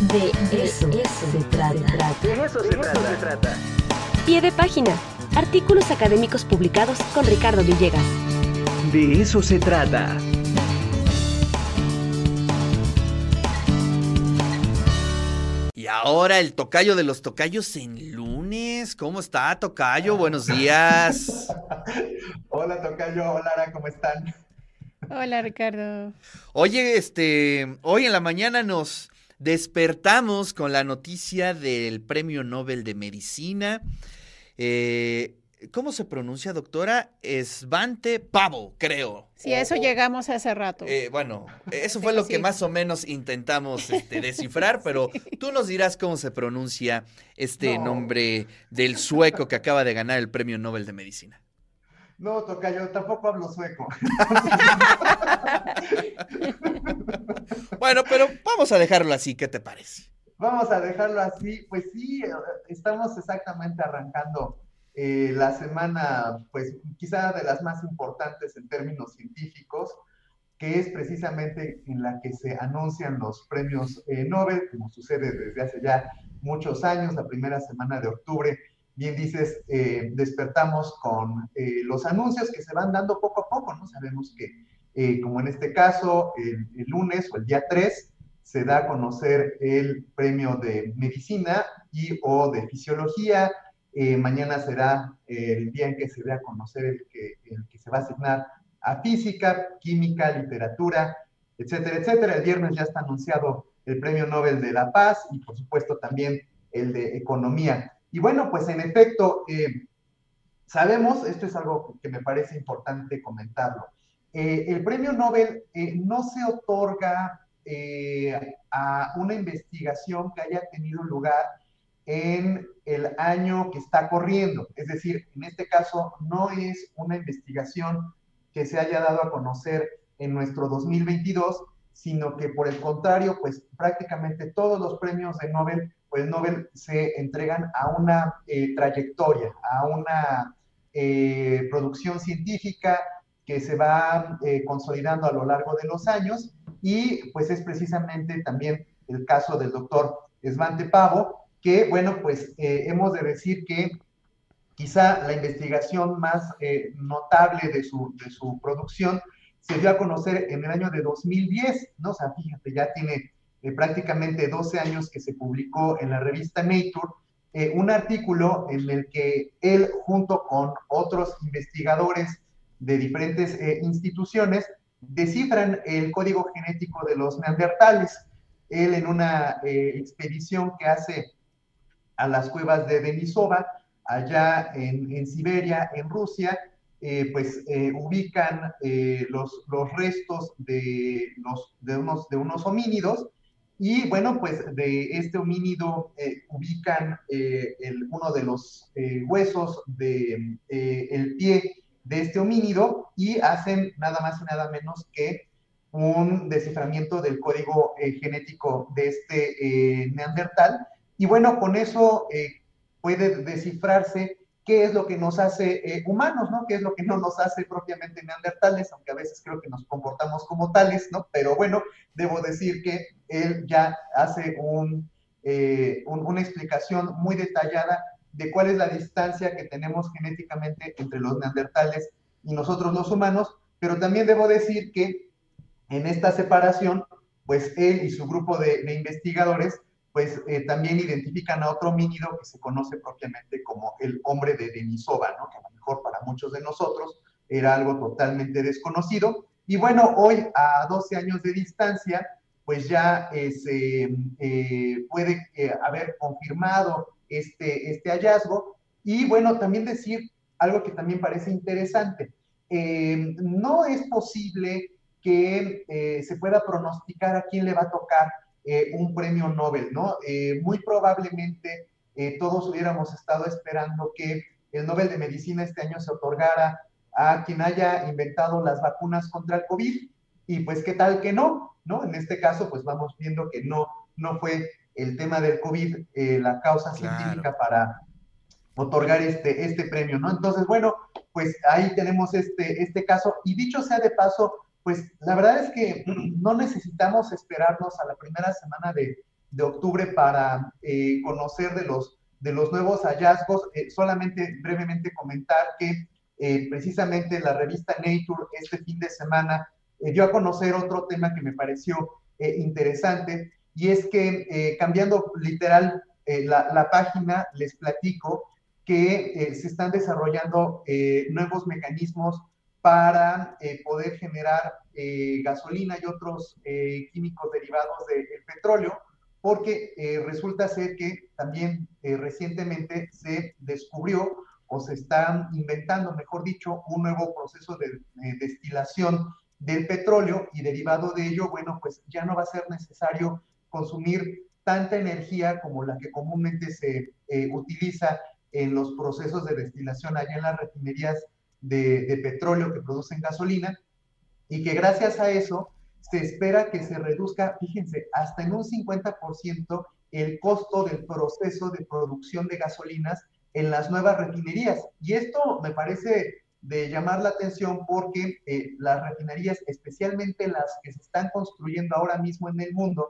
De eso, se, trata. De eso, se, trata. Pie de página. Artículos académicos publicados con Ricardo Villegas. De eso se trata. Y ahora el tocayo de los tocayos en lunes. ¿Cómo está, tocayo? Buenos días. hola, tocayo. Hola, Ara, ¿cómo están? Hola, Ricardo. Oye, este, hoy en la mañana nos despertamos con la noticia del Premio Nobel de Medicina. Eh, ¿Cómo se pronuncia, doctora? Esvante Pavo, creo. Sí, a eso llegamos hace rato. Eh, bueno, eso fue lo que más o menos intentamos este, descifrar, pero tú nos dirás cómo se pronuncia este nombre del sueco que acaba de ganar el Premio Nobel de Medicina. No, toca, yo tampoco hablo sueco. bueno, pero vamos a dejarlo así, ¿qué te parece? Vamos a dejarlo así, pues sí, estamos exactamente arrancando eh, la semana, pues quizá de las más importantes en términos científicos, que es precisamente en la que se anuncian los premios eh, Nobel, como sucede desde hace ya muchos años, la primera semana de octubre bien dices, eh, despertamos con eh, los anuncios que se van dando poco a poco, ¿no? Sabemos que, eh, como en este caso, el, lunes o el día 3, se da a conocer el premio de medicina y o de fisiología. mañana será el día en que se dé a conocer el que, el que se va a asignar a física, química, literatura, etcétera, etcétera. El viernes ya está anunciado el premio Nobel de la Paz y, por supuesto, también el de economía. Y bueno, pues en efecto, eh, sabemos, esto es algo que me parece importante comentarlo, eh, el premio Nobel eh, no se otorga a una investigación que haya tenido lugar en el año que está corriendo. Es decir, en este caso no es una investigación que se haya dado a conocer en nuestro 2022, sino que por el contrario, pues prácticamente todos los premios de Nobel pues Nobel se entregan a una eh, trayectoria, a una eh, producción científica que se va eh, consolidando a lo largo de los años y pues es precisamente también el caso del doctor Esvante Pavo, que bueno, pues hemos de decir que quizá la investigación más notable de su, de su producción se dio a conocer en el año de 2010, ¿no? O sea, fíjate, ya tiene eh, prácticamente 12 años que se publicó en la revista Nature, eh, un artículo en el que él junto con otros investigadores de diferentes eh, instituciones descifran el código genético de los neandertales. Él en una expedición que hace a las cuevas de Denisova, allá en, Siberia, en Rusia, pues ubican los, los, restos de, los, de, unos, de unos homínidos y bueno, pues de este homínido eh, ubican eh, uno de los eh, huesos del de, el pie de este homínido y hacen nada más y nada menos que un desciframiento del código genético de este neandertal. Y bueno, con eso puede descifrarse qué es lo que nos hace eh, humanos, ¿no? ¿Qué es lo que no nos hace propiamente neandertales? Aunque a veces creo que nos comportamos como tales, ¿no? Pero bueno, debo decir que él ya hace eh, un, una explicación muy detallada de cuál es la distancia que tenemos genéticamente entre los neandertales y nosotros los humanos, pero también debo decir que en esta separación, pues él y su grupo de, investigadores pues eh, también identifican a otro homínido que se conoce propiamente como el hombre de Denisova, ¿no? que a lo mejor para muchos de nosotros era algo totalmente desconocido. Y bueno, hoy a 12 años de distancia, pues ya eh, se eh, puede haber confirmado este, este hallazgo. Y bueno, también decir algo que también parece interesante. no es posible que se pueda pronosticar a quién le va a tocar eh, un premio Nobel, ¿no? Eh, muy probablemente eh, todos hubiéramos estado esperando que el Nobel de Medicina este año se otorgara a quien haya inventado las vacunas contra el COVID, y pues qué tal que no, ¿no? En este caso, pues vamos viendo que no, no fue el tema del COVID la causa científica para otorgar este, este premio, ¿no? Entonces, bueno, pues ahí tenemos este, este caso, y dicho sea de paso, pues la verdad es que no necesitamos esperarnos a la primera semana de, de octubre para eh, conocer de los, de los nuevos hallazgos. Eh, solamente brevemente comentar que eh, precisamente la revista Nature este fin de semana dio a conocer otro tema que me pareció interesante y es que cambiando literal la, la, página, les platico que se están desarrollando nuevos mecanismos para poder generar gasolina y otros químicos derivados del petróleo porque eh, resulta ser que también eh, recientemente se descubrió o se está inventando, mejor dicho, un nuevo proceso de eh, destilación del petróleo y derivado de ello, bueno, pues ya no va a ser necesario consumir tanta energía como la que comúnmente se utiliza en los procesos de destilación allá en las refinerías de, de petróleo que producen gasolina y que gracias a eso se espera que se reduzca, fíjense, hasta en un 50% el costo del proceso de producción de gasolinas en las nuevas refinerías. Y esto me parece de llamar la atención porque eh, las refinerías, especialmente las que se están construyendo ahora mismo en el mundo,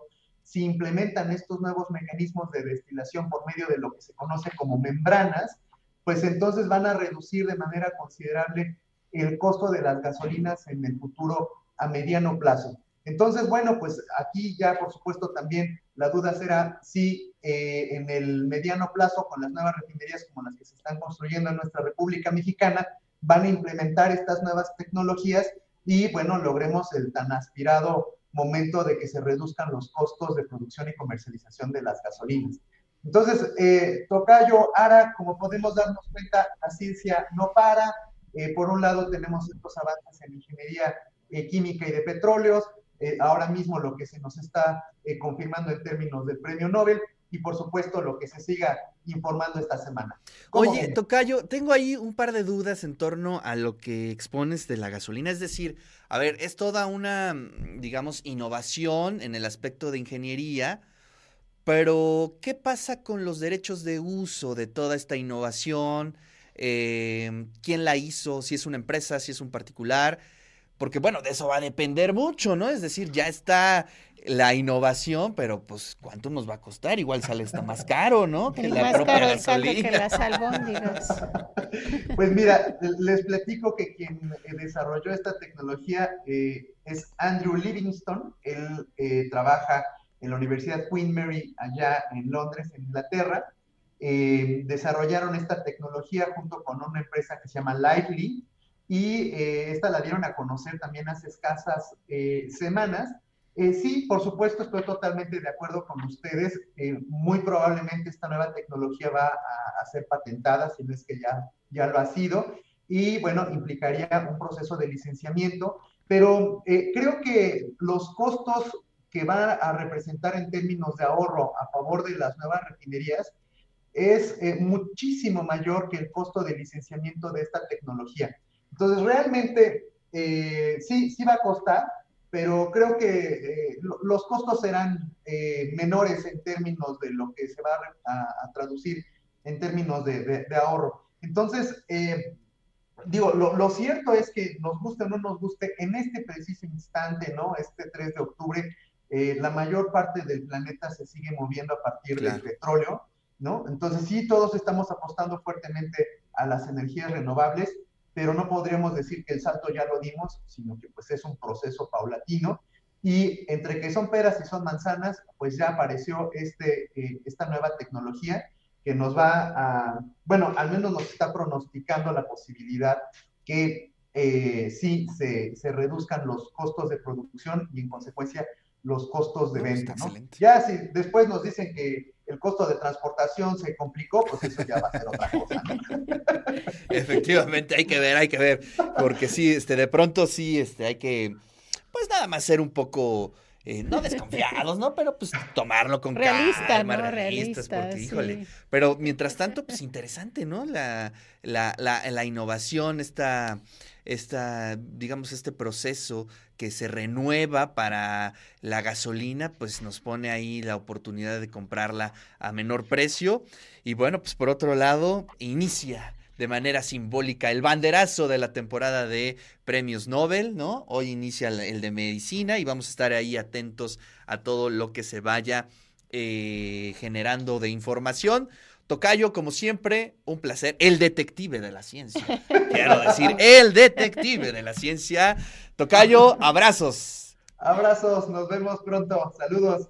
si implementan estos nuevos mecanismos de destilación por medio de lo que se conoce como membranas, pues entonces van a reducir de manera considerable el costo de las gasolinas en el futuro a mediano plazo. Entonces, bueno, pues aquí ya por supuesto también la duda será si eh, en el mediano plazo con las nuevas refinerías como las que se están construyendo en nuestra República Mexicana van a implementar estas nuevas tecnologías y bueno, logremos el tan aspirado momento de que se reduzcan los costos de producción y comercialización de las gasolinas. Entonces, eh, Tocayo, Ara, como podemos darnos cuenta, la ciencia no para. Eh, por un lado tenemos estos avances en ingeniería eh, química y de petróleos, eh, ahora mismo lo que se nos está confirmando en términos del premio Nobel y por supuesto lo que se siga informando esta semana. Oye, Tocayo, tengo ahí un par de dudas en torno a lo que expones de la gasolina. Es decir, a ver, es toda una, digamos, innovación en el aspecto de ingeniería, pero ¿qué pasa con los derechos de uso de toda esta innovación? ¿Quién la hizo? Si es una empresa, si es un particular porque bueno, de eso va a depender mucho, ¿no? Es decir, ya está la innovación, pero pues ¿cuánto nos va a costar? Igual sale hasta más caro, ¿no? Que la más propia caro gasolina. que las albóndigas. Pues mira, les platico que quien eh, desarrolló esta tecnología eh, es Andrew Livingston. Él eh, trabaja en la Universidad Queen Mary allá en Londres, en Inglaterra. desarrollaron esta tecnología junto con una empresa que se llama Lively, y eh, esta la dieron a conocer también hace escasas eh, semanas. Eh, sí, por supuesto, estoy totalmente de acuerdo con ustedes. muy probablemente esta nueva tecnología va a, ser patentada, si no es que ya, ya lo ha sido, y bueno, implicaría un proceso de licenciamiento, pero creo que los costos que va a representar en términos de ahorro a favor de las nuevas refinerías es muchísimo mayor que el costo de licenciamiento de esta tecnología. Entonces, realmente, eh, sí, sí va a costar, pero creo que eh, los costos serán eh, menores en términos de lo que se va a, traducir en términos de, ahorro. Entonces, digo, lo, cierto es que nos guste o no nos guste, en este preciso instante, ¿no? Este 3 de octubre, la mayor parte del planeta se sigue moviendo a partir del petróleo, ¿no? Entonces, sí, todos estamos apostando fuertemente a las energías renovables pero no podríamos decir que el salto ya lo dimos, sino que pues es un proceso paulatino. Y entre que son peras y son manzanas, pues ya apareció este, eh, esta nueva tecnología que nos va a, bueno, al menos nos está pronosticando la posibilidad que eh, sí se, se, reduzcan los costos de producción y en consecuencia los costos de venta. ¿no? Ya si después nos dicen que el costo de transportación se complicó, pues eso ya va a ser otra cosa. Efectivamente, hay que ver, hay que ver, porque sí, este, de pronto sí, este, hay que, pues nada más ser un poco, eh, no desconfiados, ¿no? Pero pues tomarlo con Realista, calma, ¿no? realistas, porque híjole. Pero mientras tanto, pues interesante, ¿no? La, la, la, la innovación, esta esta, digamos, este proceso que se renueva para la gasolina, pues nos pone ahí la oportunidad de comprarla a menor precio. Y bueno, pues por otro lado, inicia de manera simbólica el banderazo de la temporada de premios Nobel, ¿no? Hoy inicia el de medicina y vamos a estar ahí atentos a todo lo que se vaya eh, generando de información. Tocayo, como siempre, un placer. El detective de la ciencia. Quiero decir, el detective de la ciencia. Tocayo, abrazos. Abrazos, nos vemos pronto. Saludos.